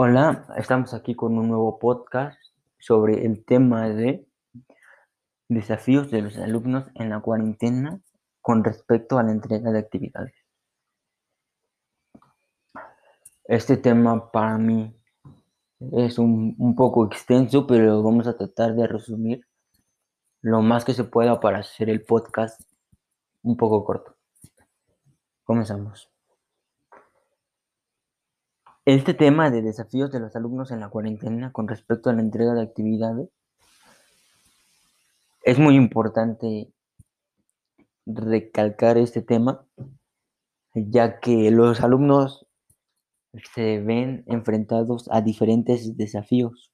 Hola, estamos aquí con un nuevo podcast sobre el tema de desafíos de los alumnos en la cuarentena con respecto a la entrega de actividades. Este tema para mí es un, poco extenso, pero vamos a tratar de resumir lo más que se pueda para hacer el podcast un poco corto. Comenzamos. Este tema de desafíos de los alumnos en la cuarentena con respecto a la entrega de actividades es muy importante recalcar este tema, ya que los alumnos se ven enfrentados a diferentes desafíos,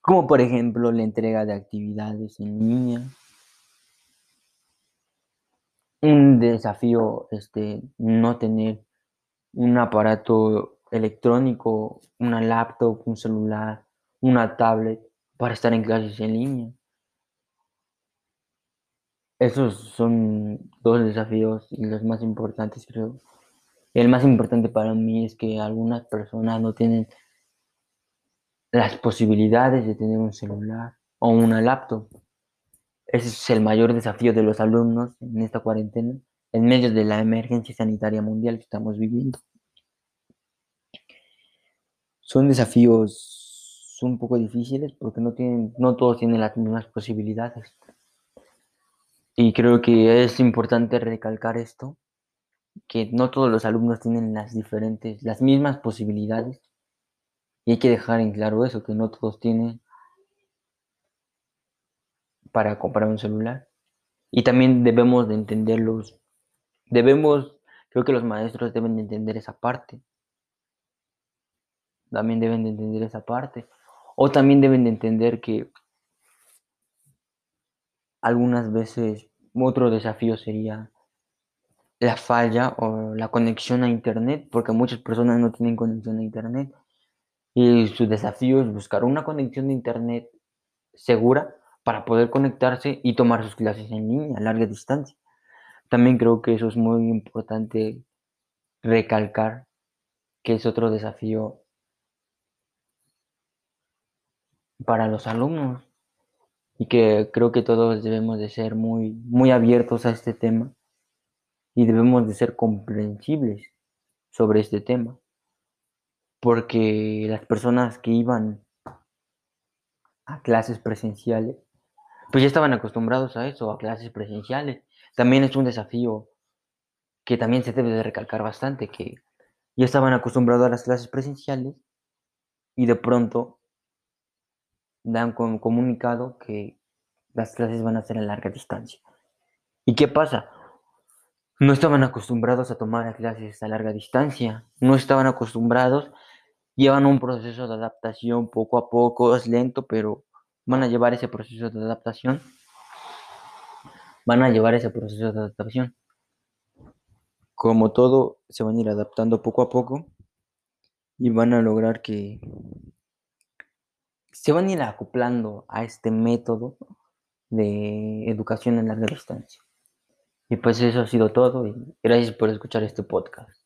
como por ejemplo la entrega de actividades en línea, un desafío este, no tener un aparato electrónico, una laptop, un celular, una tablet para estar en clases en línea. Esos son dos desafíos y los más importantes, creo. El más importante para mí es que algunas personas no tienen las posibilidades de tener un celular o una laptop. Ese es el mayor desafío de los alumnos en esta cuarentena en medio de la emergencia sanitaria mundial que estamos viviendo. Son desafíos un poco difíciles porque no, tienen, no todos tienen las mismas posibilidades. Y creo que es importante recalcar esto, que no todos los alumnos tienen las diferentes, las mismas posibilidades. Y hay que dejar en claro eso, que no todos tienen para comprar un celular. Y también debemos de entenderlos Debemos, creo que los maestros deben de entender esa parte. También deben de entender esa parte. O también deben de entender que algunas veces otro desafío sería la falla o la conexión a internet, porque muchas personas no tienen conexión a internet. Y su desafío es buscar una conexión de internet segura para poder conectarse y tomar sus clases en línea a larga distancia. También creo que eso es muy importante recalcar, que es otro desafío para los alumnos. Y que creo que todos debemos de ser muy, muy abiertos a este tema y debemos de ser comprensibles sobre este tema. Porque las personas que iban a clases presenciales pues ya estaban acostumbrados a eso, a clases presenciales. También es un desafío que también se debe de recalcar bastante, que ya estaban acostumbrados a las clases presenciales y de pronto dan con comunicado que las clases van a ser a larga distancia. ¿Y qué pasa? No estaban acostumbrados a tomar clases a larga distancia, no estaban acostumbrados, llevan un proceso de adaptación poco a poco, es lento, pero van a llevar ese proceso de adaptación van a llevar ese proceso de adaptación. Como todo, se van a ir adaptando poco a poco y van a lograr que se van a ir acoplando a este método de educación en larga distancia. Y pues eso ha sido todo y gracias por escuchar este podcast.